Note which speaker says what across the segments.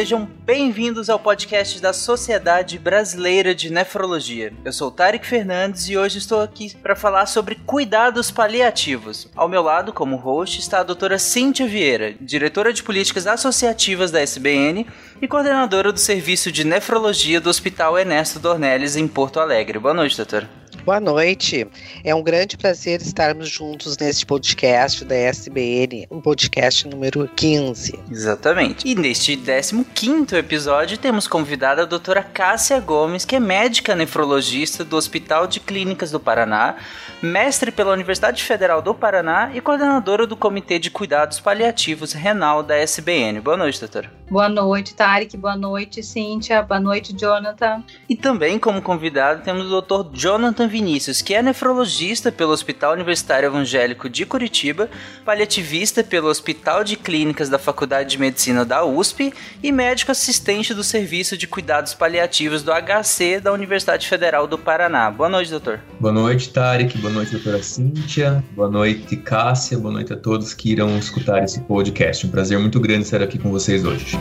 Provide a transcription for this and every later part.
Speaker 1: Sejam bem-vindos ao podcast da Sociedade Brasileira de Nefrologia. Eu sou Tarek Fernandes e hoje estou aqui para falar sobre cuidados paliativos. Ao meu lado, como host, está a doutora Cíntia Vieira, diretora de políticas associativas da SBN e coordenadora do Serviço de Nefrologia do Hospital Ernesto Dornelles, em Porto Alegre. Boa noite, doutora.
Speaker 2: Boa noite. É um grande prazer estarmos juntos neste podcast da SBN, o um podcast número 15.
Speaker 1: Exatamente. E neste 15 episódio temos convidada a doutora Cássia Gomes, que é médica nefrologista do Hospital de Clínicas do Paraná, mestre pela Universidade Federal do Paraná e coordenadora do Comitê de Cuidados Paliativos Renal da SBN. Boa noite, doutora.
Speaker 3: Boa noite, Tarek. Boa noite, Cíntia. Boa noite, Jonathan.
Speaker 1: E também como convidado temos o Dr. Jonathan Vinícius, que é nefrologista pelo Hospital Universitário Evangélico de Curitiba, paliativista pelo Hospital de Clínicas da Faculdade de Medicina da USP e médico assistente do Serviço de Cuidados Paliativos do HC da Universidade Federal do Paraná. Boa noite, doutor.
Speaker 4: Boa noite, Tarek. Boa noite, doutora Cíntia. Boa noite, Cássia. Boa noite a todos que irão escutar esse podcast. Um prazer muito grande estar aqui com vocês hoje.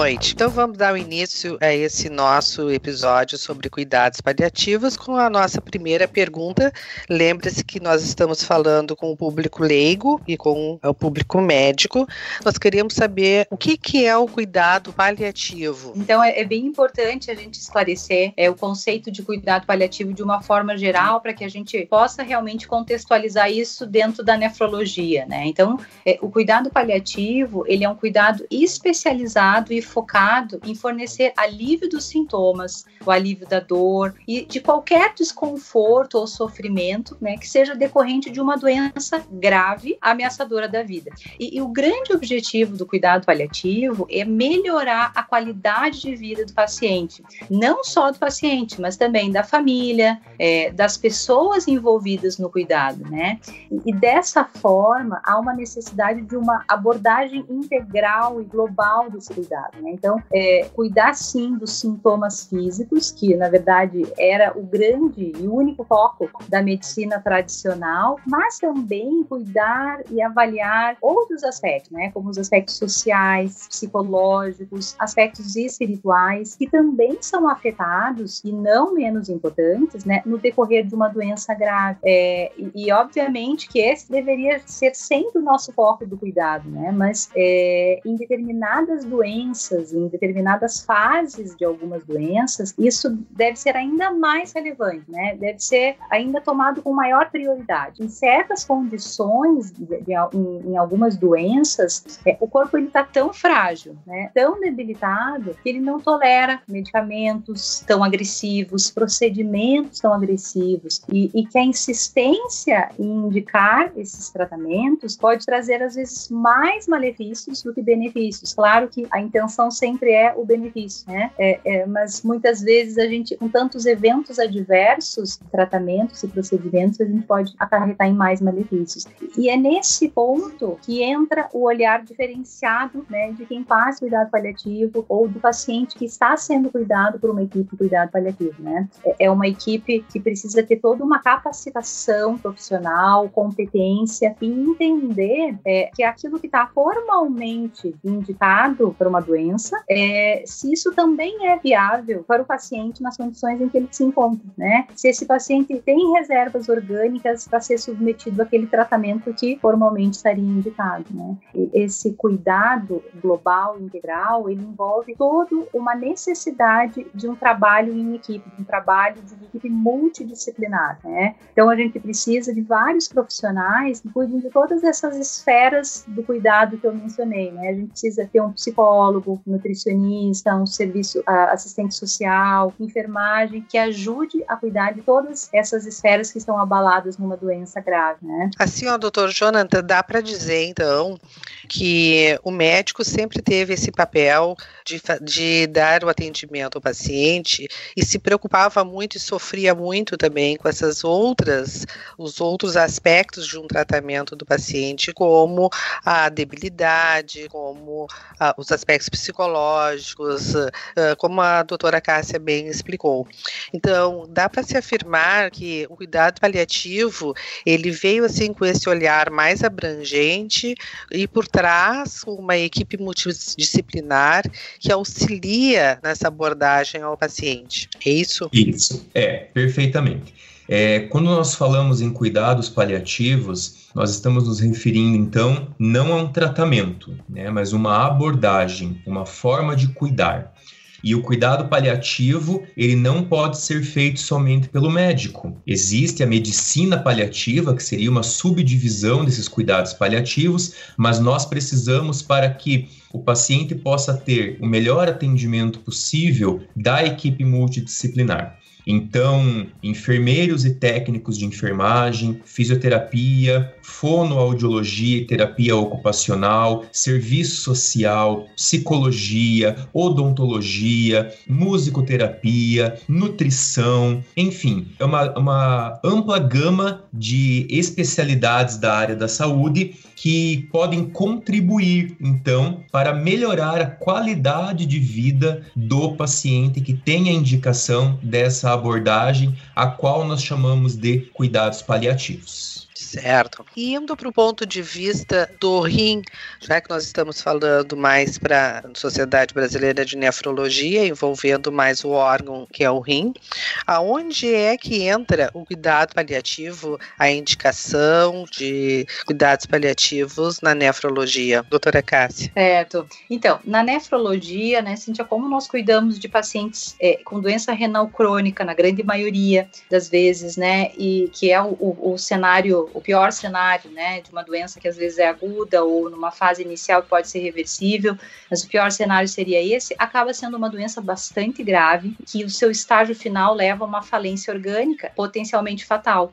Speaker 2: Noite. Então vamos dar o início a esse nosso episódio sobre cuidados paliativos com a nossa primeira pergunta. Lembre-se que nós estamos falando com o público leigo e com o público médico. Nós queríamos saber o que, que é o cuidado paliativo.
Speaker 3: Então é, é bem importante a gente esclarecer é, o conceito de cuidado paliativo de uma forma geral para que a gente possa realmente contextualizar isso dentro da nefrologia, né? Então é, o cuidado paliativo ele é um cuidado especializado e focado em fornecer alívio dos sintomas, o alívio da dor e de qualquer desconforto ou sofrimento, né, que seja decorrente de uma doença grave, ameaçadora da vida. E, e o grande objetivo do cuidado paliativo é melhorar a qualidade de vida do paciente, não só do paciente, mas também da família, é, das pessoas envolvidas no cuidado, né? E, e dessa forma há uma necessidade de uma abordagem integral e global desse cuidado. Né? Então, é, cuidar sim dos sintomas físicos, que na verdade era o grande e único foco da medicina tradicional, mas também cuidar e avaliar outros aspectos, né? como os aspectos sociais, psicológicos, aspectos espirituais, que também são afetados e não menos importantes né? no decorrer de uma doença grave. É, e, e, obviamente que esse deveria ser sempre o nosso foco do cuidado, né? mas é, em determinadas doenças, doenças, em determinadas fases de algumas doenças, isso deve ser ainda mais relevante, né? Deve ser ainda tomado com maior prioridade. Em certas condições, de, de, em, em, algumas doenças, é, o corpo ele está tão frágil, né? Tão debilitado que ele não tolera medicamentos tão agressivos, procedimentos tão agressivos e, e que a insistência em indicar esses tratamentos pode trazer às vezes mais malefícios do que benefícios. Claro que a intenção intenção sempre é o benefício, né? É, é, mas muitas vezes a gente, com tantos eventos adversos, tratamentos e procedimentos, a gente pode acarretar em mais malefícios. E é nesse ponto que entra o olhar diferenciado, né, de quem faz cuidado paliativo ou do paciente que está sendo cuidado por uma equipe de cuidado paliativo, né? É, é uma equipe que precisa ter toda uma capacitação profissional, competência e entender é, que aquilo que está formalmente indicado para uma doença doença, é, se isso também é viável para o paciente nas condições em que ele se encontra, né? Se esse paciente tem reservas orgânicas para ser submetido àquele tratamento que formalmente estaria indicado, né? E esse cuidado global, integral, ele envolve toda uma necessidade de um trabalho em equipe, de um trabalho de equipe multidisciplinar, né? Então a gente precisa de vários profissionais que cuidem de todas essas esferas do cuidado que eu mencionei, né? A gente precisa ter um psicólogo, médico, nutricionista, um serviço assistente social, enfermagem, que ajude a cuidar de todas essas esferas que estão abaladas numa doença grave, né?
Speaker 2: Assim, ó, doutor Jonathan, dá para dizer, então, que o médico sempre teve esse papel de, de dar o atendimento ao paciente e se preocupava muito e sofria muito também com essas outras, os outros aspectos de um tratamento do paciente, como a debilidade, como a, os aspectos psicológicos, a, como a doutora Cássia bem explicou. Então, dá para se afirmar que o cuidado paliativo, ele veio assim com esse olhar mais abrangente e por trás uma equipe multidisciplinar que auxilia nessa abordagem ao paciente. É isso?
Speaker 4: Isso, é, perfeitamente. É, quando nós falamos em cuidados paliativos, nós estamos nos referindo então não a um tratamento, né, mas uma abordagem, uma forma de cuidar. E o cuidado paliativo, ele não pode ser feito somente pelo médico. Existe a medicina paliativa, que seria uma subdivisão desses cuidados paliativos, mas nós precisamos para que o paciente possa ter o melhor atendimento possível da equipe multidisciplinar. Então, enfermeiros e técnicos de enfermagem, fisioterapia, fonoaudiologia e terapia ocupacional, serviço social, psicologia, odontologia, musicoterapia, nutrição, enfim, é uma, uma ampla gama de especialidades da área da saúde que podem contribuir, então, para melhorar a qualidade de vida do paciente que tem a indicação dessa abordagem, a qual nós chamamos de cuidados paliativos.
Speaker 2: Certo. E indo para o ponto de vista do rim, já que nós estamos falando mais para a Sociedade Brasileira de Nefrologia, envolvendo mais o órgão que é o rim, aonde é que entra o cuidado paliativo, a indicação de cuidados paliativos na nefrologia? Doutora Cássia.
Speaker 3: Certo. Então, na nefrologia, né, Cintia, como nós cuidamos de pacientes é, com doença renal crônica, na grande maioria das vezes, né, e que é o, o, o cenário o pior cenário, né, de uma doença que às vezes é aguda ou numa fase inicial pode ser reversível, mas o pior cenário seria esse, acaba sendo uma doença bastante grave, que o seu estágio final leva a uma falência orgânica potencialmente fatal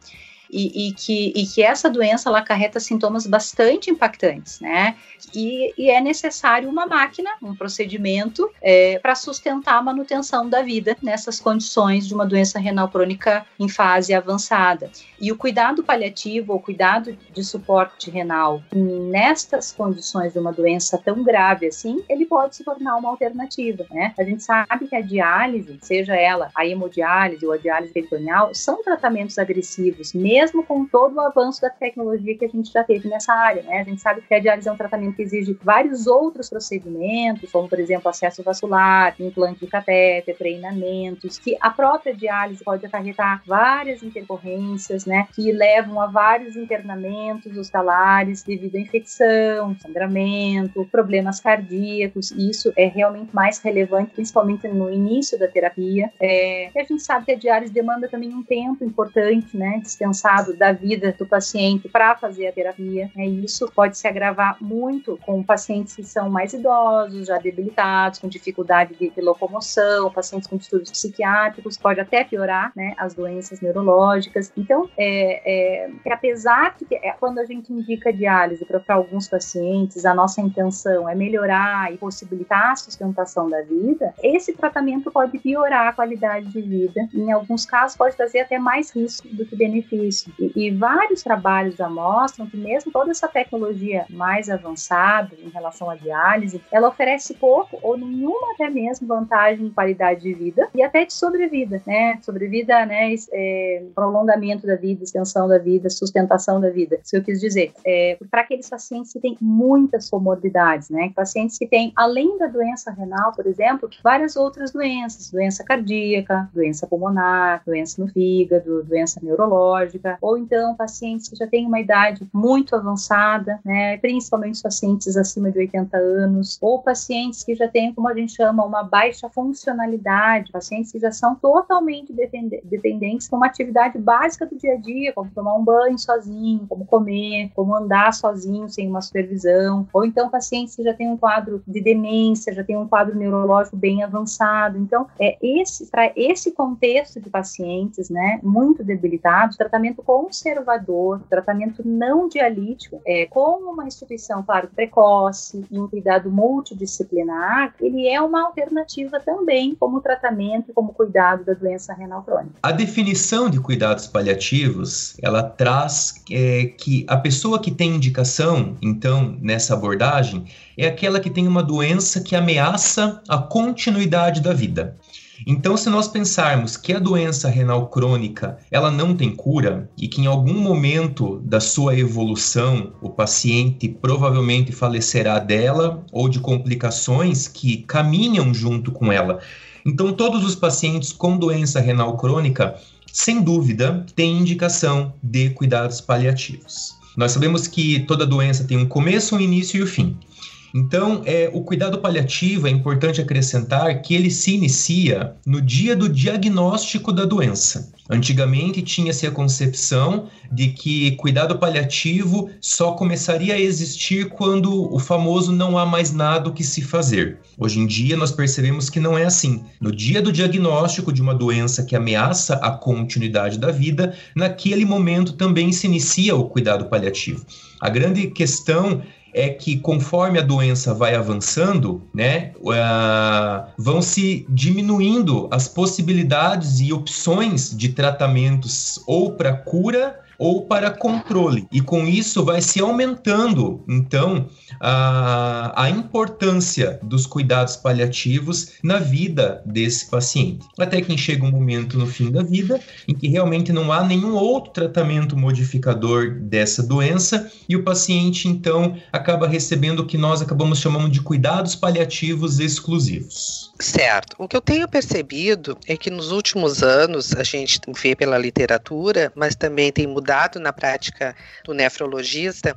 Speaker 3: e, e, que, e que essa doença ela acarreta sintomas bastante impactantes, né? E, e é necessário uma máquina, um procedimento é, para sustentar a manutenção da vida nessas condições de uma doença renal crônica em fase avançada. E o cuidado paliativo, o cuidado de suporte renal nestas condições de uma doença tão grave assim, ele pode se tornar uma alternativa, né? A gente sabe que a diálise, seja ela a hemodiálise ou a diálise peritoneal, são tratamentos agressivos, mesmo mesmo com todo o avanço da tecnologia que a gente já teve nessa área. Né? A gente sabe que a diálise é um tratamento que exige vários outros procedimentos, como, por exemplo, acesso vascular, implante de catéter, treinamentos, que a própria diálise pode acarretar várias intercorrências, né, que levam a vários internamentos hospitalares devido à infecção, sangramento, problemas cardíacos, isso é realmente mais relevante, principalmente no início da terapia. É, a gente sabe que a diálise demanda também um tempo importante, né, dispensar da vida do paciente para fazer a terapia. E isso pode se agravar muito com pacientes que são mais idosos, já debilitados, com dificuldade de, de locomoção, pacientes com distúrbios psiquiátricos, pode até piorar né, as doenças neurológicas. Então, é, é, é apesar de é, quando a gente indica diálise para alguns pacientes, a nossa intenção é melhorar e possibilitar a sustentação da vida, esse tratamento pode piorar a qualidade de vida. Em alguns casos, pode trazer até mais risco do que benefício isso. E, e, vários trabalhos já mostram que mesmo toda essa tecnologia mais avançada em relação à diálise, ela oferece pouco ou nenhuma até mesmo vantagem em qualidade de vida e até de sobrevida, né? Sobrevida, né? É, prolongamento da vida, extensão da vida, sustentação da vida. Isso eu quis dizer. É, para aqueles pacientes que têm muitas comorbidades, né? Pacientes que têm, além da doença renal, por exemplo, várias outras doenças, doença cardíaca, doença pulmonar, doença no fígado, doença neurológica, ou então pacientes que já têm uma idade muito avançada, né, principalmente pacientes acima de 80 anos, ou pacientes que já têm, como a gente chama, uma baixa funcionalidade, pacientes que já são totalmente dependentes com uma atividade básica do dia a dia, como tomar um banho sozinho, como comer, como andar sozinho sem uma supervisão, ou então pacientes que já têm um quadro de demência, já têm um quadro neurológico bem avançado. Então, é esse para esse contexto de pacientes, né, muito debilitados, tratamento conservador, tratamento não dialítico, é, com uma instituição, claro, precoce e um cuidado multidisciplinar, ele é uma alternativa também como tratamento, como cuidado da doença renal crônica.
Speaker 4: A definição de cuidados paliativos, ela traz é, que a pessoa que tem indicação, então, nessa abordagem, é aquela que tem uma doença que ameaça a continuidade da vida. Então, se nós pensarmos que a doença renal crônica ela não tem cura e que em algum momento da sua evolução o paciente provavelmente falecerá dela ou de complicações que caminham junto com ela. Então, todos os pacientes com doença renal crônica, sem dúvida, têm indicação de cuidados paliativos. Nós sabemos que toda doença tem um começo, um início e um fim. Então, é, o cuidado paliativo é importante acrescentar que ele se inicia no dia do diagnóstico da doença. Antigamente tinha-se a concepção de que cuidado paliativo só começaria a existir quando o famoso não há mais nada o que se fazer. Hoje em dia nós percebemos que não é assim. No dia do diagnóstico de uma doença que ameaça a continuidade da vida, naquele momento também se inicia o cuidado paliativo. A grande questão é que conforme a doença vai avançando, né, uh, vão se diminuindo as possibilidades e opções de tratamentos ou para cura ou para controle. E com isso vai se aumentando, então, a, a importância dos cuidados paliativos na vida desse paciente. Até que chega um momento no fim da vida em que realmente não há nenhum outro tratamento modificador dessa doença e o paciente, então, acaba recebendo o que nós acabamos chamando de cuidados paliativos exclusivos.
Speaker 2: Certo. O que eu tenho percebido é que nos últimos anos a gente vê pela literatura, mas também tem mudado na prática do nefrologista,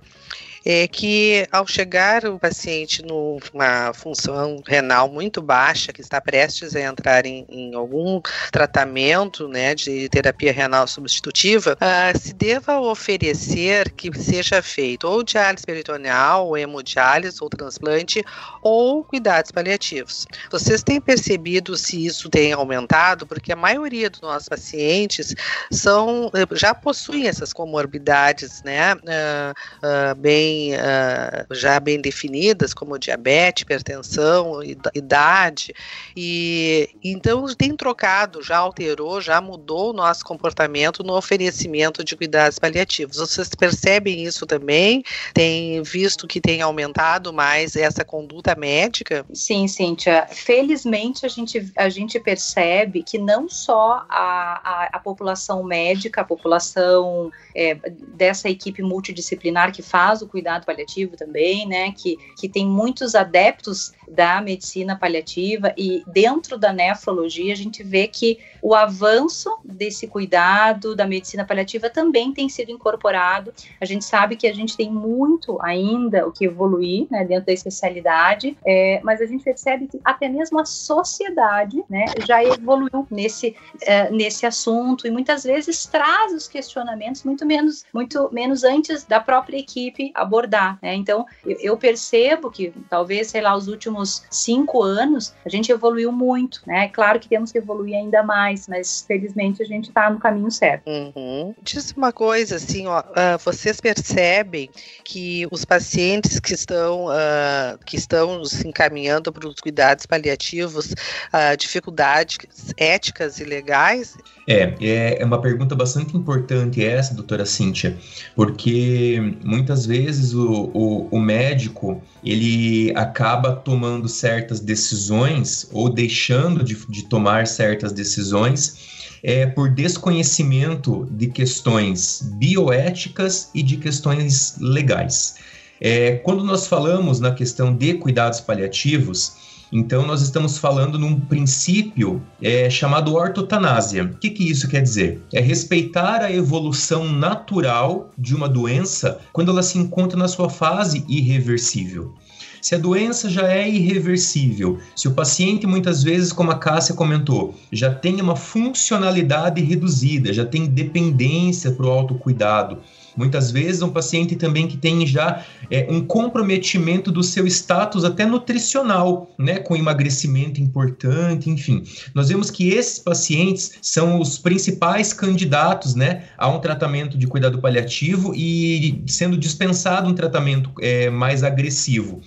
Speaker 2: é que ao chegar o paciente numa função renal muito baixa, que está prestes a entrar em, em algum tratamento né, de terapia renal substitutiva, uh, se deva oferecer que seja feito ou diálise peritoneal, ou hemodiálise, ou transplante, ou cuidados paliativos. Vocês têm percebido se isso tem aumentado? Porque a maioria dos nossos pacientes são já possuem essas comorbidades, né, uh, uh, bem bem, uh, já bem definidas, como diabetes, hipertensão, idade, e então tem trocado, já alterou, já mudou o nosso comportamento no oferecimento de cuidados paliativos. Vocês percebem isso também? Tem visto que tem aumentado mais essa conduta médica?
Speaker 3: Sim, Cíntia. Felizmente a gente, a gente percebe que não só a, a, a população médica, a população é, dessa equipe multidisciplinar que faz o cuidado cuidado paliativo também, né, que, que tem muitos adeptos da medicina paliativa e dentro da nefrologia a gente vê que o avanço desse cuidado da medicina paliativa também tem sido incorporado. A gente sabe que a gente tem muito ainda o que evoluir né, dentro da especialidade, é, mas a gente percebe que até mesmo a sociedade né, já evoluiu nesse, é, nesse assunto e muitas vezes traz os questionamentos muito menos, muito menos antes da própria equipe abordar. Né? Então, eu, percebo que talvez, sei lá, os últimos cinco anos a gente evoluiu muito. Né? Claro que temos que evoluir ainda mais mas felizmente a gente está no caminho certo.
Speaker 2: Uhum. Diz uma coisa, assim, ó, uh, vocês percebem que os pacientes que estão, uh, que estão se encaminhando para os cuidados paliativos, uh, dificuldades éticas e legais?
Speaker 4: É, é, é uma pergunta bastante importante essa, doutora Cíntia, porque muitas vezes o, o, o médico ele acaba tomando certas decisões ou deixando de, de tomar certas decisões é, por desconhecimento de questões bioéticas e de questões legais. É, quando nós falamos na questão de cuidados paliativos, Então, nós estamos falando num princípio é, chamado ortotanásia. O que, que isso quer dizer? É respeitar a evolução natural de uma doença quando ela se encontra na sua fase irreversível. Se a doença já é irreversível, se o paciente muitas vezes, como a Cássia comentou, já tem uma funcionalidade reduzida, já tem dependência para o autocuidado, Muitas vezes um paciente também que tem já é, um comprometimento do seu status até nutricional, né, com emagrecimento importante, enfim. Nós vemos que esses pacientes são os principais candidatos, né, a um tratamento de cuidado paliativo e sendo dispensado um tratamento é, mais agressivo.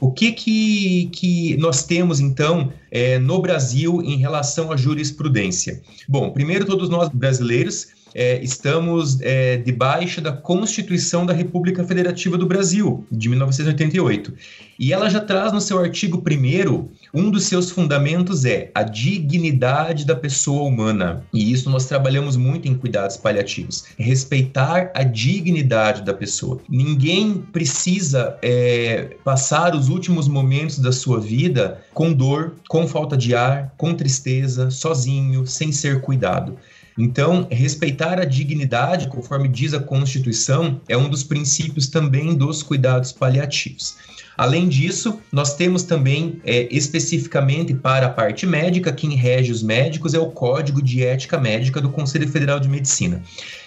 Speaker 4: O que, que, que nós temos, então, é, no Brasil em relação à jurisprudência? Bom, primeiro, todos nós brasileiros é, estamos é, debaixo da Constituição da República Federativa do Brasil, de 1988. E ela já traz no seu artigo 1 um dos seus fundamentos é a dignidade da pessoa humana. E isso nós trabalhamos muito em cuidados paliativos. Respeitar a dignidade da pessoa. Ninguém precisa é, passar os últimos momentos da sua vida com dor, com falta de ar, com tristeza, sozinho, sem ser cuidado. Então, respeitar a dignidade, conforme diz a Constituição, é um dos princípios também dos cuidados paliativos. Além disso, nós temos também, é, especificamente para a parte médica, quem rege os médicos é o Código de Ética Médica do Conselho Federal de Medicina.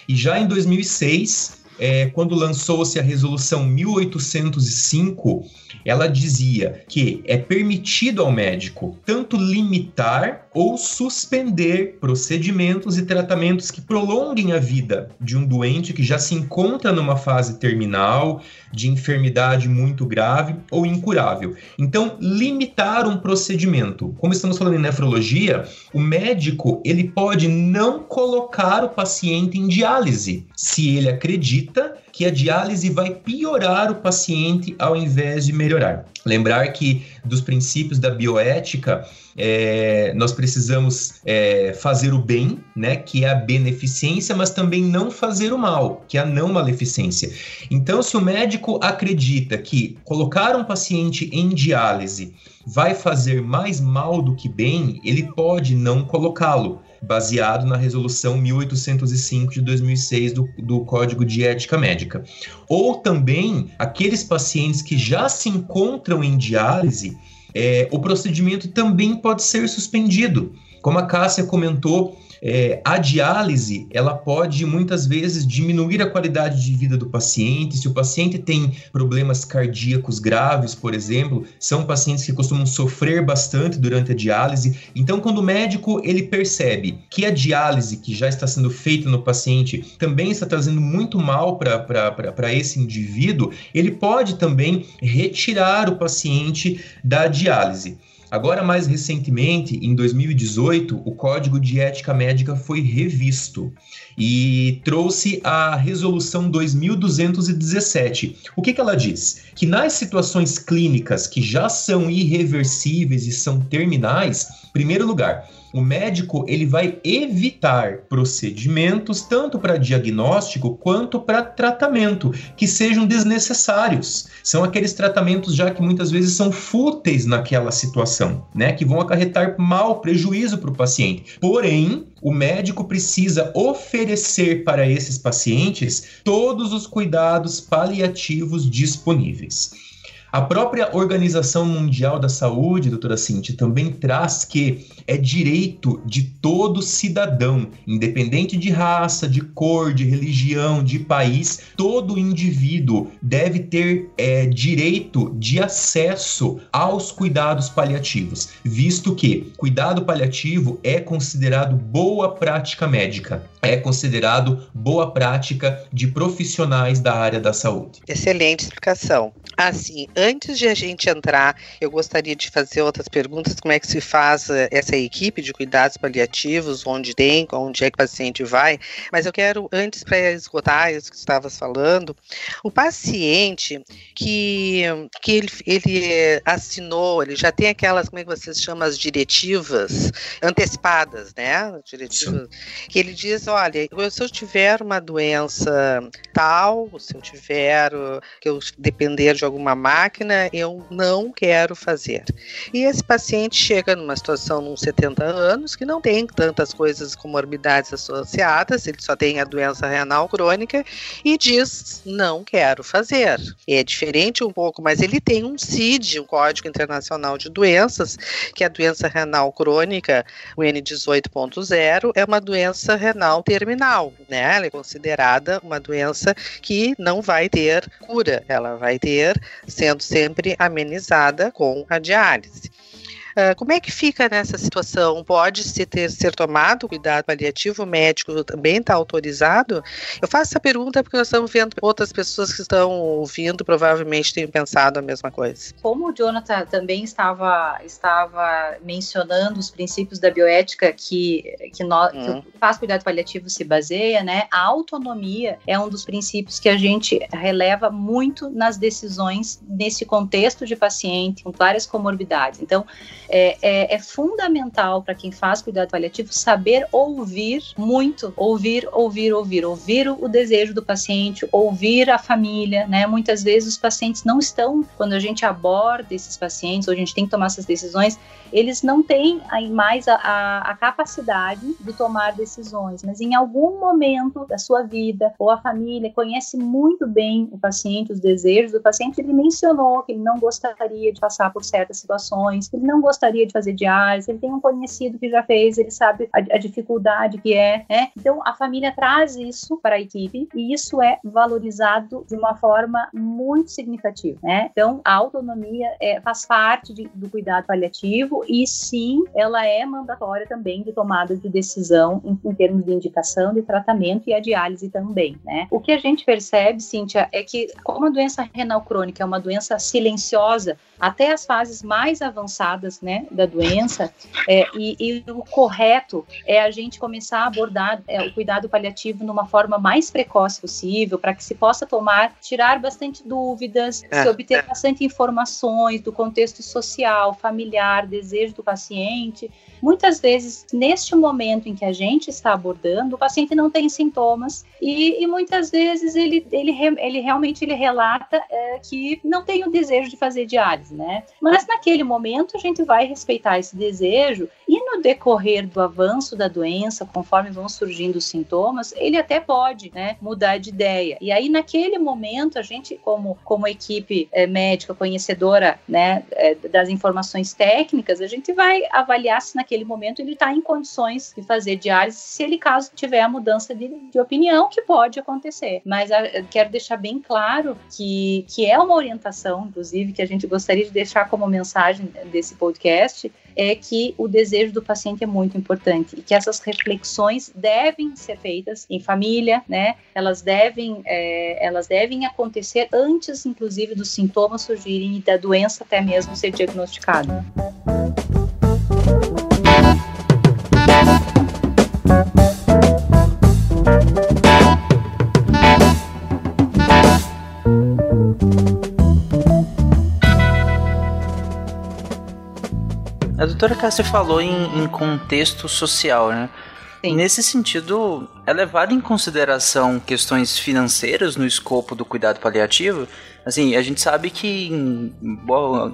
Speaker 4: E já em 2006, é, quando lançou-se a resolução 1805, ela dizia que é permitido ao médico tanto limitar ou suspender procedimentos e tratamentos que prolonguem a vida de um doente que já se encontra numa fase terminal, de enfermidade muito grave ou incurável. Então, limitar um procedimento. Como estamos falando em nefrologia, o médico ele pode não colocar o paciente em diálise se ele acredita que a diálise vai piorar o paciente ao invés de melhorar. Lembrar que dos princípios da bioética, é, nós precisamos é, fazer o bem, né, que é a beneficência, mas também não fazer o mal, que é a não maleficência. Então, se o médico acredita que colocar um paciente em diálise vai fazer mais mal do que bem, ele pode não colocá-lo baseado na resolução 1805 de 2006 do, do Código de Ética Médica. Ou também aqueles pacientes que já se encontram em diálise, é, o procedimento também pode ser suspendido. Como a Cássia comentou, é, a diálise, ela pode muitas vezes diminuir a qualidade de vida do paciente. Se o paciente tem problemas cardíacos graves, por exemplo, são pacientes que costumam sofrer bastante durante a diálise. Então, quando o médico ele percebe que a diálise que já está sendo feita no paciente também está trazendo muito mal para esse indivíduo, ele pode também retirar o paciente da diálise. Agora, mais recentemente, em 2018, o Código de Ética Médica foi revisto e trouxe a Resolução 2217. O que, que ela diz? Que nas situações clínicas que já são irreversíveis e são terminais, primeiro lugar, o médico ele vai evitar procedimentos tanto para diagnóstico quanto para tratamento que sejam desnecessários. São aqueles tratamentos já que muitas vezes são fúteis naquela situação, né, que vão acarretar mal prejuízo para o paciente. Porém, o médico precisa oferecer para esses pacientes todos os cuidados paliativos disponíveis. A própria Organização Mundial da Saúde, doutora Cintia, também traz que é direito de todo cidadão, independente de raça, de cor, de religião, de país, todo indivíduo deve ter é, direito de acesso aos cuidados paliativos, visto que cuidado paliativo é considerado boa prática médica, é considerado boa prática de profissionais da área da saúde.
Speaker 2: Excelente explicação. Assim, antes de a gente entrar, eu gostaria de fazer outras perguntas. Como é que se faz eh, essa equipe de cuidados paliativos? Onde tem? Onde é que o paciente vai? Mas eu quero, antes para esgotar isso que estavas falando, o paciente que, que ele, ele assinou, ele já tem aquelas, como é que vocês chamam, as diretivas antecipadas, né? Diretivas, Sim. que ele diz, olha, se eu tiver uma doença tal, se eu tiver, que eu depender de alguma máquina, eu não quero fazer. E esse paciente chega numa situação, nos 70 anos, que não tem tantas coisas, comorbidades associadas, ele só tem a doença renal crônica e diz: não quero fazer. É diferente um pouco, mas ele tem um CID, um Código Internacional de Doenças, que é a doença renal crônica, o N18.0, é uma doença renal terminal, né? Ela é considerada uma doença que não vai ter cura, ela vai ter sendo sempre amenizada com a diálise. Uh, como é que fica nessa situação? Pode se ter ser tomado cuidado paliativo? O médico também está autorizado? Eu faço essa pergunta porque nós estamos vendo outras pessoas que estão ouvindo provavelmente têm pensado a mesma coisa.
Speaker 3: Como o Jonathan também estava estava mencionando os princípios da bioética que que, nós, hum. que o faz cuidado paliativo se baseia, né? A autonomia é um dos princípios que a gente releva muito nas decisões nesse contexto de paciente com várias comorbidades. Então, é, é, é fundamental para quem faz cuidado paliativo saber ouvir muito, ouvir, ouvir, ouvir, ouvir o desejo do paciente, ouvir a família, né? Muitas vezes os pacientes não estão, quando a gente aborda esses pacientes, ou a gente tem que tomar essas decisões, eles não têm mais a, a, a capacidade de tomar decisões, mas em algum momento da sua vida, ou a família conhece muito bem o paciente, os desejos do paciente, ele mencionou que ele não gostaria de passar por certas situações, ele não gostaria de fazer diálise, ele tem um conhecido que já fez, ele sabe a, a dificuldade que é, né? Então a família traz isso para a equipe e isso é valorizado de uma forma muito significativa, né? Então a autonomia é, faz parte de, do cuidado paliativo e sim, ela é mandatória também de tomada de decisão em, em termos de indicação de tratamento e a diálise também, né? O que a gente percebe, Cíntia, é que como a doença renal crônica é uma doença silenciosa, até as fases mais avançadas né, da doença, é, e, e, o correto é a gente começar a abordar é, o cuidado paliativo numa forma mais precoce possível, para que se possa tomar, tirar bastante dúvidas, é, se obter é. bastante informações do contexto social, familiar, desejo do paciente. Muitas vezes, neste momento em que a gente está abordando, o paciente não tem sintomas e, e muitas vezes ele, ele, ele realmente ele relata é, que não tem o desejo de fazer diálise, né? Mas naquele momento a gente vai respeitar esse desejo e no decorrer do avanço da doença, conforme vão surgindo os sintomas, ele até pode, né, mudar de ideia. E aí naquele momento a gente, como como equipe é, médica conhecedora, né, é, das informações técnicas, a gente vai avaliar se naquele momento ele está em condições de fazer diálise, se ele caso tiver a mudança de, de opinião que pode acontecer. Mas a, quero deixar bem claro que que é uma orientação, inclusive, que a gente gostaria de deixar como mensagem desse podcast é que o desejo do paciente é muito importante e que essas reflexões devem ser feitas em família, né? Elas devem, é, elas devem acontecer antes, inclusive, dos sintomas surgirem e da doença até mesmo ser diagnosticada.
Speaker 1: A doutora Cássia falou em, em contexto social, né? Sim. Nesse sentido, é levado em consideração questões financeiras no escopo do cuidado paliativo? Assim, a gente sabe que em,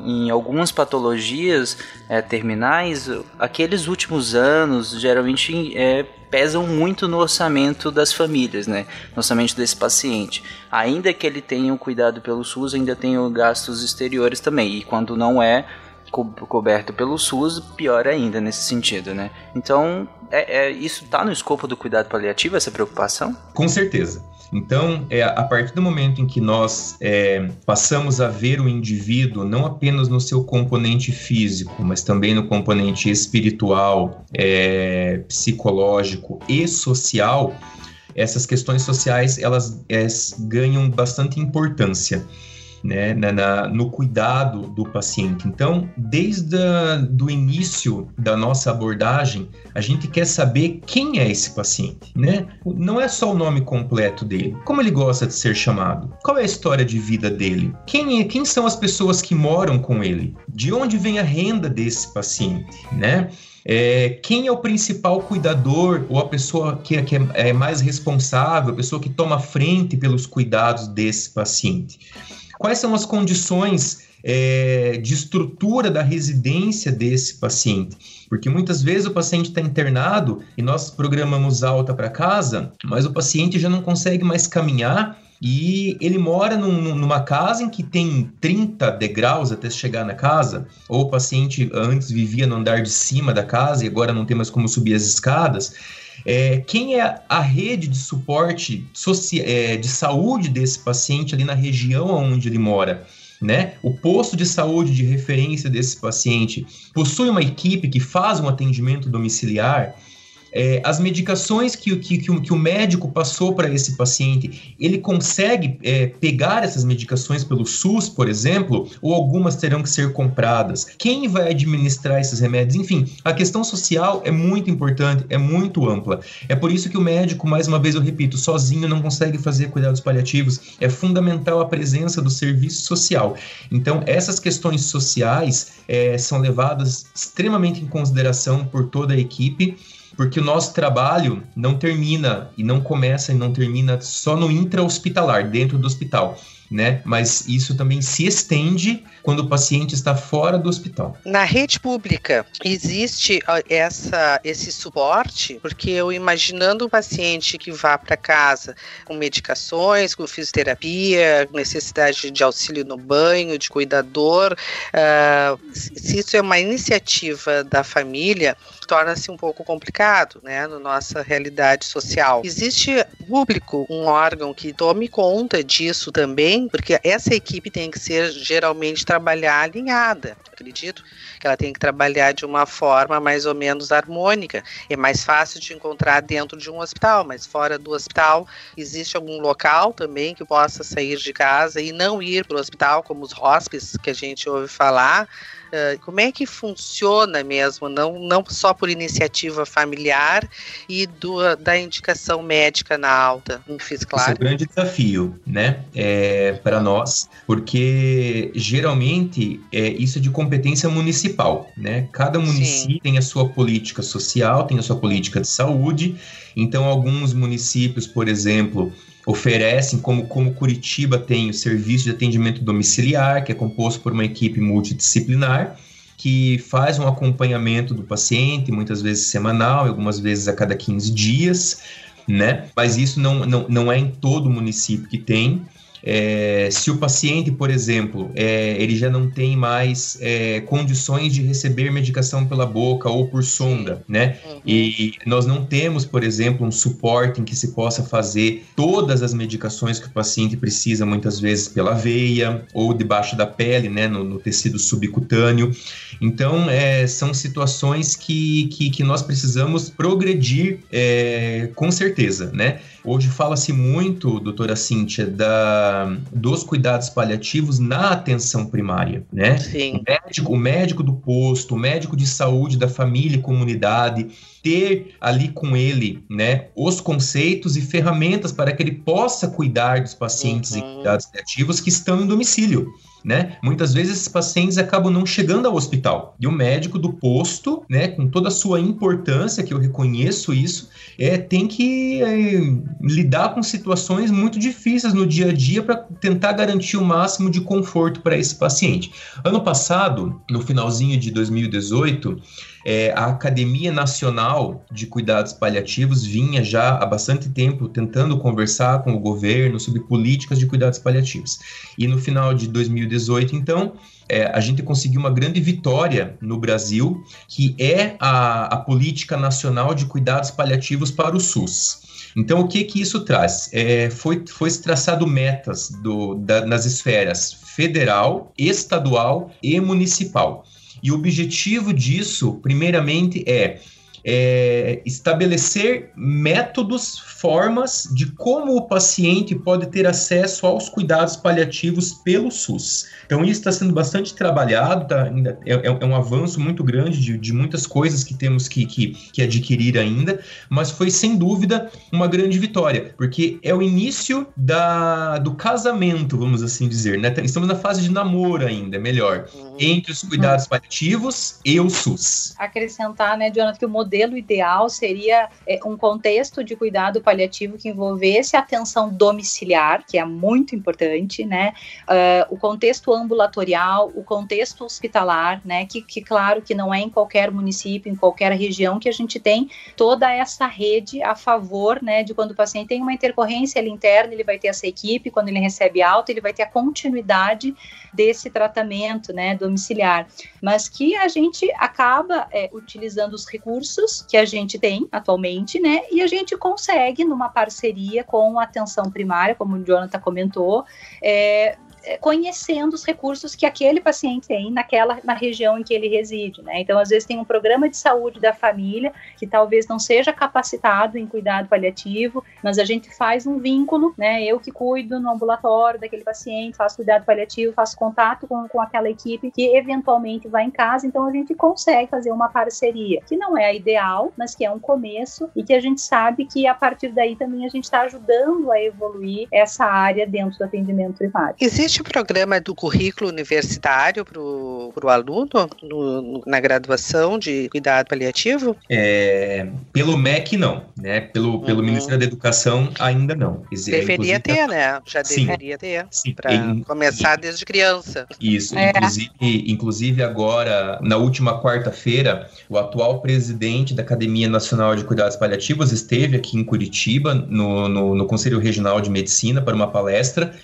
Speaker 1: em algumas patologias é, terminais, aqueles últimos anos geralmente é, pesam muito no orçamento das famílias, né? No orçamento desse paciente. Ainda que ele tenha o cuidado pelo SUS, ainda tem gastos exteriores também. E quando não é, co coberto pelo SUS, pior ainda nesse sentido, né? Então, é, é isso está no escopo do cuidado paliativo, essa preocupação?
Speaker 4: Com certeza. Então, é, a partir do momento em que nós é, passamos a ver o indivíduo não apenas no seu componente físico, mas também no componente espiritual, é, psicológico e social, essas questões sociais elas é, ganham bastante importância né, na, na, no cuidado do paciente. Então, desde o início da nossa abordagem, a gente quer saber quem é esse paciente, né? Não é só o nome completo dele, como ele gosta de ser chamado, qual é a história de vida dele, quem, é, quem são as pessoas que moram com ele, de onde vem a renda desse paciente, né? É, quem é o principal cuidador ou a pessoa que, é, que é mais responsável, a pessoa que toma frente pelos cuidados desse paciente. Quais são as condições é, de estrutura da residência desse paciente. Porque muitas vezes o paciente está internado e nós programamos alta para casa, mas o paciente já não consegue mais caminhar e ele mora num, numa casa em que tem 30 degraus até chegar na casa, ou o paciente antes vivia no andar de cima da casa e agora não tem mais como subir as escadas. É, quem é a rede de suporte é, de saúde desse paciente ali na região onde ele mora? Né? O posto de saúde de referência desse paciente possui uma equipe que faz um atendimento domiciliar é, as medicações que, que, que, o, que o médico passou para esse paciente, ele consegue é, pegar essas medicações pelo SUS, por exemplo, ou algumas terão que ser compradas? Quem vai administrar esses remédios? Enfim, a questão social é muito importante, é muito ampla. É por isso que o médico, mais uma vez eu repito, sozinho não consegue fazer cuidados paliativos. É fundamental a presença do serviço social. Então, essas questões sociais é, são levadas extremamente em consideração por toda a equipe porque o nosso trabalho não termina e não começa e não termina só no intra-hospitalar, dentro do hospital né? Mas isso também se estende quando o paciente está fora do hospital.
Speaker 2: Na rede pública existe essa esse suporte, porque eu imaginando um paciente que vá para casa com medicações, com fisioterapia, necessidade de auxílio no banho, de cuidador, uh, se isso é uma iniciativa da família, torna-se um pouco complicado, né, na nossa realidade social. Existe público, um órgão que tome conta disso também porque essa equipe tem que ser geralmente trabalhar alinhada, acredito que ela tem que trabalhar de uma forma mais ou menos harmônica. É mais fácil de encontrar dentro de um hospital, mas fora do hospital existe algum local também que possa sair de casa e não ir para o hospital, como os hospes que a gente ouve falar, Uh, como é que funciona mesmo, não, não só por iniciativa familiar e do, da indicação médica na alta,
Speaker 4: em claro. Esse é um grande desafio, né, é, para nós, porque geralmente é, isso é de competência municipal, né, cada município Sim. tem a sua política social, tem a sua política de saúde, então alguns municípios, por exemplo, oferecem, como, como Curitiba tem o serviço de atendimento domiciliar, que é composto por uma equipe multidisciplinar, que faz um acompanhamento do paciente, muitas vezes semanal, algumas vezes a cada 15 dias, né? Mas isso não, não, não é em todo município que tem. É, se o paciente, por exemplo, é, ele já não tem mais é, condições de receber medicação pela boca ou por sonda, né? Uhum. E nós não temos, por exemplo, um suporte em que se possa fazer todas as medicações que o paciente precisa, muitas vezes pela veia ou debaixo da pele, né, no, no tecido subcutâneo. Então, é, são situações que, que, que, nós precisamos progredir é, com certeza, né? Hoje fala-se muito, doutora Cíntia, da, dos cuidados paliativos na atenção primária, né? Sim. O médico, o médico do posto, o médico de saúde da família e comunidade, ter ali com ele, né, os conceitos e ferramentas para que ele possa cuidar dos pacientes uhum. em cuidados paliativos que estão em domicílio né? Muitas vezes esses pacientes acabam não chegando ao hospital. E o médico do posto, né, com toda a sua importância, que eu reconheço isso, é, tem que é, lidar com situações muito difíceis no dia a dia para tentar garantir o máximo de conforto para esse paciente. Ano passado, no finalzinho de 2018, é, a Academia Nacional de Cuidados Paliativos vinha já há bastante tempo tentando conversar com o governo sobre políticas de cuidados paliativos. E no final de 2018, então, é, a gente conseguiu uma grande vitória no Brasil, que é a, a Política Nacional de Cuidados Paliativos para o SUS. Então, o que que isso traz? É, foi, foi traçado metas do, da, nas esferas federal, estadual e municipal. E o objetivo disso, primeiramente, é é, estabelecer métodos, formas de como o paciente pode ter acesso aos cuidados paliativos pelo SUS. Então, isso está sendo bastante trabalhado, tá, ainda, é, é, é, um avanço muito grande de, de muitas coisas que temos que, que, que, adquirir ainda, mas foi sem dúvida uma grande vitória, porque é o início da, do casamento, vamos assim dizer. Né? Estamos na fase de namoro ainda, melhor, uhum. Entre os cuidados paliativos e o SUS.
Speaker 3: Acrescentar, né, Jonathan, que o modelo ideal seria é, um contexto de cuidado paliativo que envolvesse atenção domiciliar, que é muito importante, né? Uh, o contexto ambulatorial, o contexto hospitalar, né? Que, que, claro, que não é em qualquer município, em qualquer região que a gente tem toda essa rede a favor, né? De quando o paciente tem uma intercorrência ali interna, ele vai ter essa equipe, quando ele recebe alta, ele vai ter a continuidade desse tratamento, né? Domiciliar. Mas que a gente acaba é, utilizando os recursos que a gente tem atualmente, né? E a gente consegue, numa parceria com a atenção primária, como o Jonathan comentou, é, conhecendo os recursos que aquele paciente tem naquela na região em que ele reside, né? Então, às vezes tem um programa de saúde da família que talvez não seja capacitado em cuidado paliativo, mas a gente faz um vínculo, né? Eu que cuido no ambulatório daquele paciente, faço cuidado paliativo, faço contato com, com aquela equipe que eventualmente vai em casa, então a gente consegue fazer uma parceria que não é a ideal, mas que é um começo e que a gente sabe que a partir daí também a gente está ajudando a evoluir essa área dentro do atendimento primário.
Speaker 2: Existe existe programa do currículo universitário para o aluno no, no, na graduação de cuidado paliativo?
Speaker 4: É, pelo MEC, não. Né? Pelo, pelo uhum. Ministério da Educação, ainda não.
Speaker 2: Deveria ter, né? Já sim, deveria ter. Para começar desde criança.
Speaker 4: Isso. É. Inclusive, inclusive, agora, na última quarta-feira, o atual presidente da Academia Nacional de Cuidados Paliativos esteve aqui em Curitiba, no, no, no Conselho Regional de Medicina, para uma palestra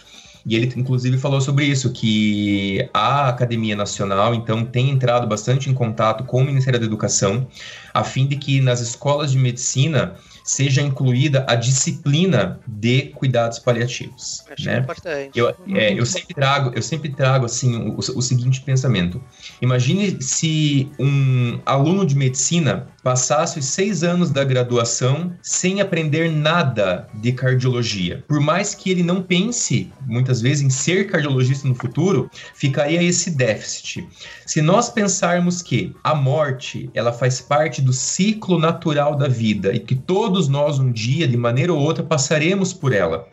Speaker 4: e ele, inclusive, falou sobre isso, que a Academia Nacional, então, tem entrado bastante em contato com o Ministério da Educação, a fim de que nas escolas de medicina seja incluída a disciplina de cuidados paliativos. Acho né? importante. Eu, é, eu sempre trago, eu sempre trago assim o, o, seguinte pensamento: imagine se um aluno de medicina passasse os seis anos da graduação sem aprender nada de cardiologia. Por mais que ele não pense, muitas vezes, em ser cardiologista no futuro, ficaria esse déficit. Se nós pensarmos que a morte ela faz parte do ciclo natural da vida e que todos nós um dia, de maneira ou outra, passaremos por ela.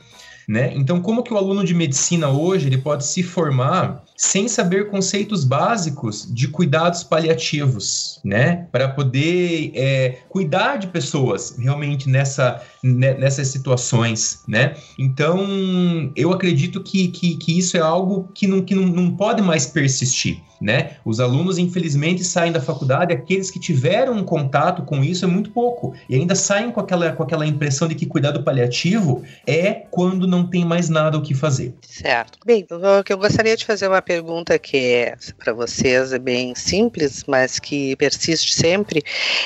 Speaker 4: Né? Então, como que o aluno de medicina hoje ele pode se formar sem saber conceitos básicos de cuidados paliativos, né? Para poder é, cuidar de pessoas realmente nessa, né, nessas situações, né? Então, eu acredito que, que, que isso é algo que, não, que não, não pode mais persistir né? Os alunos, infelizmente, saem da faculdade, aqueles que tiveram um contato com isso é muito pouco, e ainda saem com aquela, com aquela impressão de que cuidado paliativo é quando não tem mais nada o que fazer.
Speaker 2: Certo. Bem, o que eu gostaria de fazer uma pergunta que é para vocês é bem simples, mas que persiste sempre,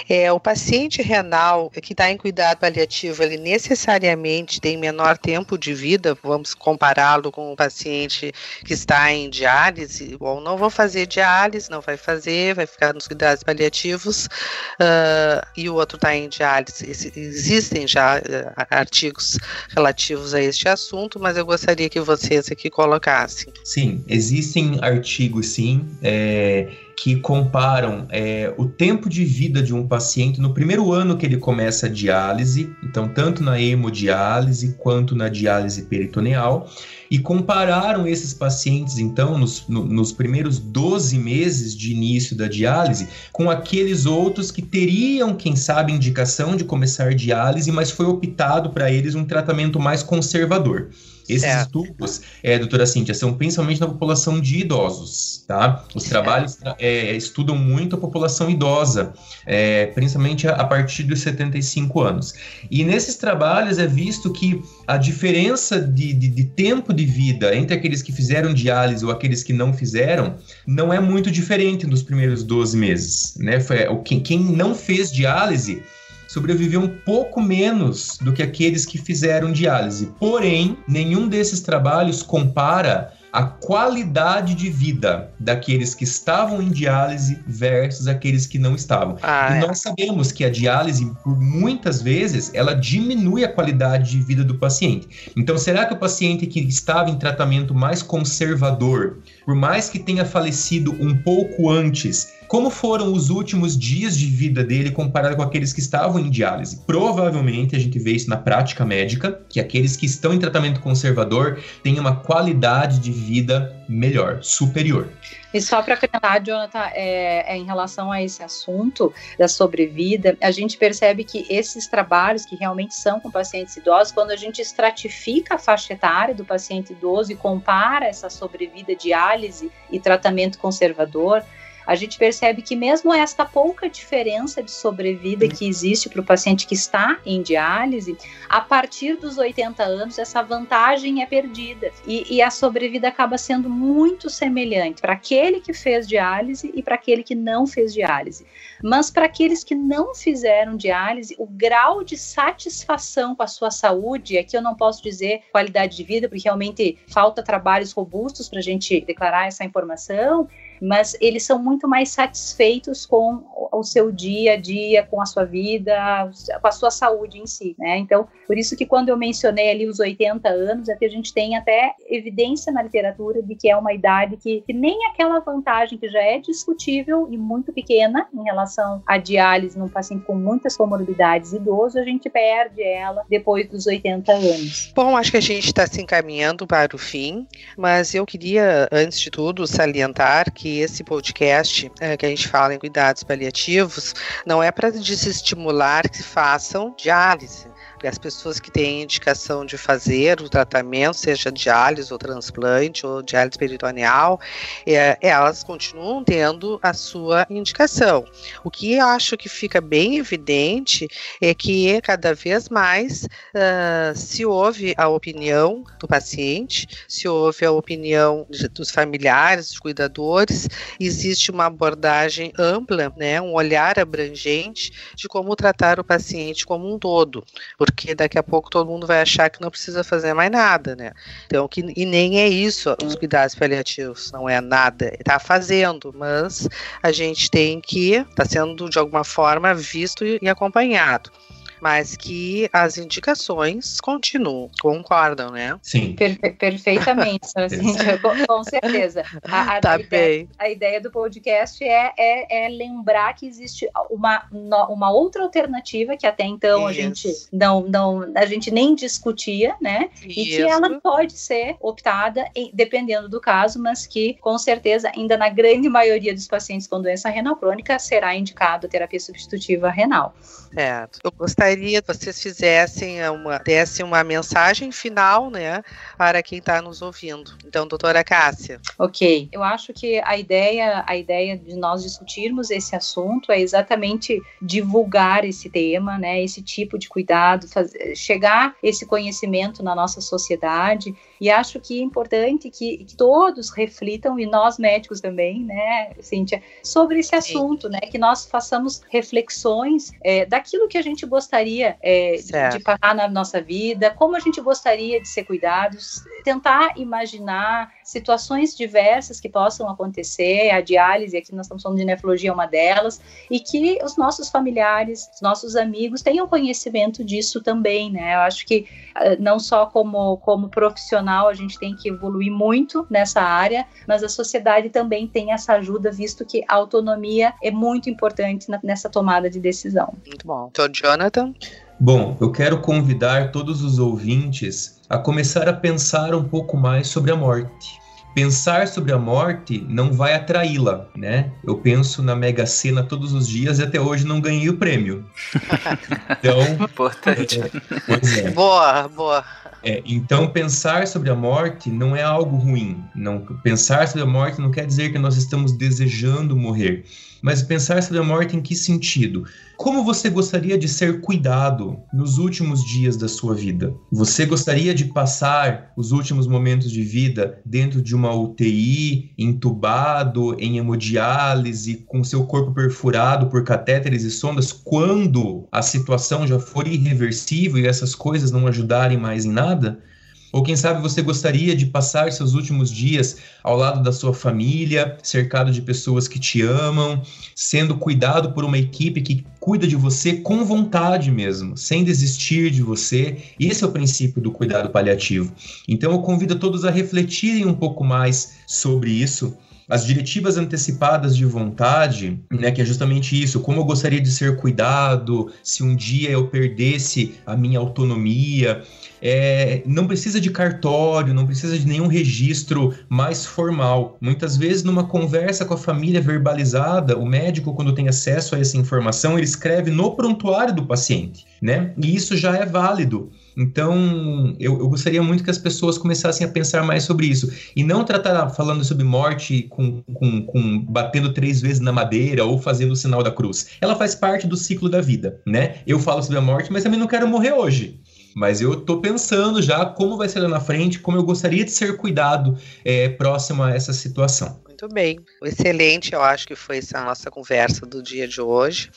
Speaker 2: é o paciente renal que está em cuidado paliativo, ele necessariamente tem menor tempo de vida, vamos compará-lo com o paciente que está em diálise, ou não vou fazer fazer diálise, não vai fazer, vai ficar nos cuidados paliativos, uh, e o outro está em diálise. Existem já uh, artigos relativos a este assunto, mas eu gostaria que vocês aqui colocassem.
Speaker 4: Sim, existem artigos, sim. É que comparam é, o tempo de vida de um paciente no primeiro ano que ele começa a diálise, então tanto na hemodiálise quanto na diálise peritoneal, e compararam esses pacientes, então, nos, no, nos primeiros 12 meses de início da diálise, com aqueles outros que teriam, quem sabe, indicação de começar diálise, mas foi optado para eles um tratamento mais conservador. Esses certo. estudos, é, doutora Cíntia, são principalmente na população de idosos, tá? Os trabalhos é, estudam muito a população idosa, é, principalmente a, a, partir dos 75 anos. E nesses trabalhos é visto que a diferença de, de, de tempo de vida entre aqueles que fizeram diálise ou aqueles que não fizeram não é muito diferente nos primeiros 12 meses, né? Foi, quem, quem não fez diálise sobreviveu um pouco menos do que aqueles que fizeram diálise. Porém, nenhum desses trabalhos compara a qualidade de vida daqueles que estavam em diálise versus aqueles que não estavam. Ah, e é. nós sabemos que a diálise, por muitas vezes, ela diminui a qualidade de vida do paciente. Então, será que o paciente que estava em tratamento mais conservador, por mais que tenha falecido um pouco antes, como foram os últimos dias de vida dele comparado com aqueles que estavam em diálise. Provavelmente a gente vê isso na prática médica, que aqueles que estão em tratamento conservador têm uma qualidade de vida melhor, superior.
Speaker 3: E só para acrescentar, Jonathan, é, é, em relação a esse assunto da sobrevida, a gente percebe que esses trabalhos que realmente são com pacientes idosos, quando a gente estratifica a faixa etária do paciente idoso e compara essa sobrevida diálise e tratamento conservador, a gente percebe que mesmo esta pouca diferença de sobrevida que existe para o paciente que está em diálise, a partir dos 80 anos essa vantagem é perdida e, e a sobrevida acaba sendo muito semelhante para aquele que fez diálise e para aquele que não fez diálise. Mas para aqueles que não fizeram diálise, o grau de satisfação com a sua saúde, aqui eu não posso dizer qualidade de vida, porque realmente falta trabalhos robustos para a gente declarar essa informação, mas eles são muito mais satisfeitos com o seu dia a dia, com a sua vida, com a sua saúde em si, né? Então, por isso que quando eu mencionei ali os 80 anos, é que a gente tem até evidência na literatura de que é uma idade que, que nem aquela vantagem que já é discutível e muito pequena em relação à diálise num paciente com muitas comorbidades idoso, a gente perde ela depois dos 80 anos.
Speaker 2: Bom, acho que a gente está se encaminhando para o fim, mas eu queria, antes de tudo, salientar que esse podcast é, que a gente fala em cuidados paliativos não é para desestimular que façam diálise as pessoas que têm indicação de fazer o tratamento, seja diálise ou transplante ou diálise peritoneal, é, elas continuam tendo a sua indicação. O que eu acho que fica bem evidente é que cada vez mais uh, se ouve a opinião do paciente, se ouve a opinião de, dos familiares, dos cuidadores, existe uma abordagem ampla, né, um olhar abrangente de como tratar o paciente como um todo, porque daqui a pouco todo mundo vai achar que não precisa fazer mais nada, né? Então, que, e nem é isso os cuidados paliativos, não é nada, está fazendo, mas a gente tem que, está sendo de alguma forma visto e acompanhado mas que as indicações continuam, concordam, né?
Speaker 4: Sim.
Speaker 3: Per perfeitamente, assim, com, com, certeza. A, a,
Speaker 2: tá
Speaker 3: a, ideia, a, ideia, do podcast é, é, é, lembrar que existe uma, uma outra alternativa que até então Isso. a gente não, não a gente nem discutia, né? Isso. E que ela pode ser optada em, dependendo do caso, mas que com certeza ainda na grande maioria dos pacientes com doença renal crônica será indicado terapia substitutiva renal.
Speaker 2: Certo. Eu gostaria que vocês fizessem uma, dessem uma mensagem final, né, para quem está nos ouvindo. Então, doutora Cássia.
Speaker 3: Ok. Eu acho que a ideia, a ideia de nós discutirmos esse assunto é exatamente divulgar esse tema, né, esse tipo de cuidado, fazer, chegar esse conhecimento na nossa sociedade. E acho que é importante que, que todos reflitam, e nós médicos também, né, Cíntia, sobre esse assunto, Sim. né, que nós façamos reflexões é, da daquilo que a gente gostaria é, de passar na nossa vida, como a gente gostaria de ser cuidados, tentar imaginar situações diversas que possam acontecer, a diálise, aqui nós estamos falando de nefrologia, é uma delas, e que os nossos familiares, os nossos amigos tenham conhecimento disso também, né? Eu acho que ah, não só como, como profissional a gente tem que evoluir muito nessa área, mas a sociedade também tem essa ajuda, visto que a autonomia é muito importante nessa tomada de decisão.
Speaker 2: Muito bom. Então, Jonathan?
Speaker 4: Bom, eu quero convidar todos os ouvintes a começar a pensar um pouco mais sobre a morte pensar sobre a morte não vai atraí-la, né? Eu penso na Mega Sena todos os dias e até hoje não ganhei o prêmio.
Speaker 1: Então, importante.
Speaker 2: É, é. Boa, boa.
Speaker 4: É, então pensar sobre a morte não é algo ruim. Não pensar sobre a morte não quer dizer que nós estamos desejando morrer. Mas pensar sobre a morte em que sentido? Como você gostaria de ser cuidado nos últimos dias da sua vida? Você gostaria de passar os últimos momentos de vida dentro de uma UTI, entubado, em hemodiálise, com seu corpo perfurado por catéteres e sondas, quando a situação já for irreversível e essas coisas não ajudarem mais em nada? Ou quem sabe você gostaria de passar seus últimos dias ao lado da sua família, cercado de pessoas que te amam, sendo cuidado por uma equipe que cuida de você com vontade mesmo, sem desistir de você. Esse é o princípio do cuidado paliativo. Então eu convido todos a refletirem um pouco mais sobre isso as diretivas antecipadas de vontade, né, que é justamente isso, como eu gostaria de ser cuidado, se um dia eu perdesse a minha autonomia, é, não precisa de cartório, não precisa de nenhum registro mais formal. Muitas vezes, numa conversa com a família verbalizada, o médico, quando tem acesso a essa informação, ele escreve no prontuário do paciente, né? E isso já é válido. Então, eu, eu, gostaria muito que as pessoas começassem a pensar mais sobre isso. E não tratar falando sobre morte com, com, com batendo três vezes na madeira ou fazendo o sinal da cruz. Ela faz parte do ciclo da vida, né? Eu falo sobre a morte, mas também não quero morrer hoje. Mas eu tô pensando já como vai ser lá na frente, como eu gostaria de ser cuidado é, próximo a essa situação.
Speaker 2: Muito bem, excelente, eu acho que foi essa nossa conversa do dia de hoje.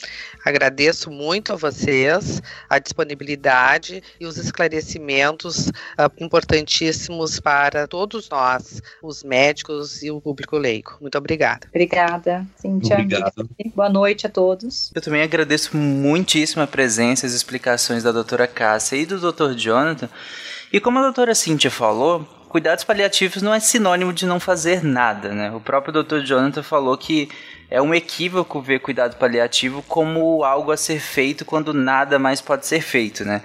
Speaker 2: Agradeço muito a vocês a disponibilidade e os esclarecimentos uh, importantíssimos para todos nós, os médicos e o público leigo. Muito obrigada.
Speaker 3: Obrigada, Cintia. Obrigado. Boa noite a todos.
Speaker 1: Eu também agradeço muitíssimo a presença e as explicações da doutora Cássia e do doutor Jonathan. E como a doutora Cintia falou, cuidados paliativos não é sinônimo de não fazer nada, né? O próprio Dr. Jonathan falou que é um equívoco ver cuidado paliativo como algo a ser feito quando nada mais pode ser feito, né?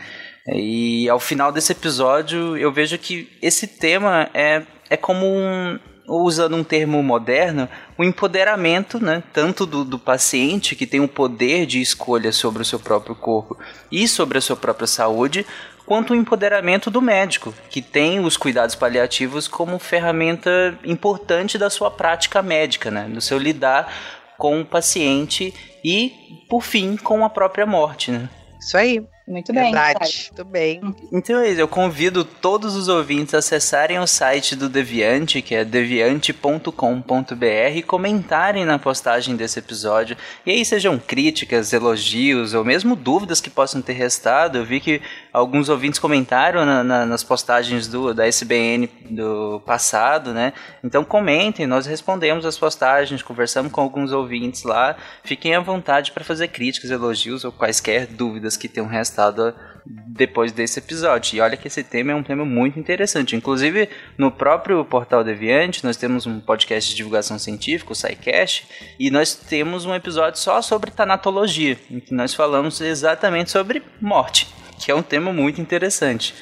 Speaker 1: E ao final desse episódio eu vejo que esse tema é, é como um, usando um termo moderno, o empoderamento, né, tanto do, do, paciente, que tem o poder de escolha sobre o seu próprio corpo e sobre a sua própria saúde, quanto o empoderamento do médico, que tem os cuidados paliativos como ferramenta importante da sua prática médica, né? do seu lidar com o paciente e, por fim, com a própria morte. Né?
Speaker 2: Isso aí.
Speaker 3: Muito bem.
Speaker 2: Verdade, muito bem.
Speaker 1: Então é isso, eu convido todos os ouvintes a acessarem o site do Deviante, que é deviante.com.br, e comentarem na postagem desse episódio. E aí sejam críticas, elogios ou mesmo dúvidas que possam ter restado. Eu vi que alguns ouvintes comentaram na, na, nas postagens do, da SBN do passado, né? Então comentem, nós respondemos as postagens, conversamos com alguns ouvintes lá. Fiquem à vontade para fazer críticas, elogios ou quaisquer dúvidas que tenham restado depois desse episódio. E olha que esse tema é um tema muito interessante. Inclusive, no próprio Portal Deviante, nós temos um podcast de divulgação científica, o SciCast, e nós temos um episódio só sobre tanatologia, em que nós falamos exatamente sobre morte, que é um tema muito interessante.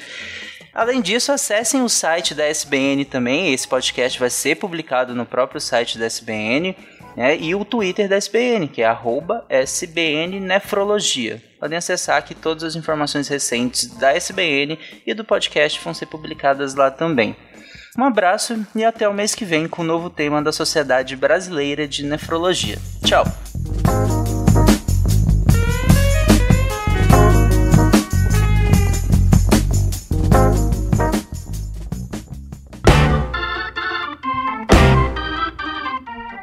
Speaker 1: Além disso, acessem o site da SBN também. Esse podcast vai ser publicado no próprio site da SBN né? E o Twitter da SBN, que é SBNnefrologia. Podem acessar que todas as informações recentes da SBN e do podcast vão ser publicadas lá também. Um abraço e até o mês que vem com o um novo tema da Sociedade Brasileira de Nefrologia. Tchau!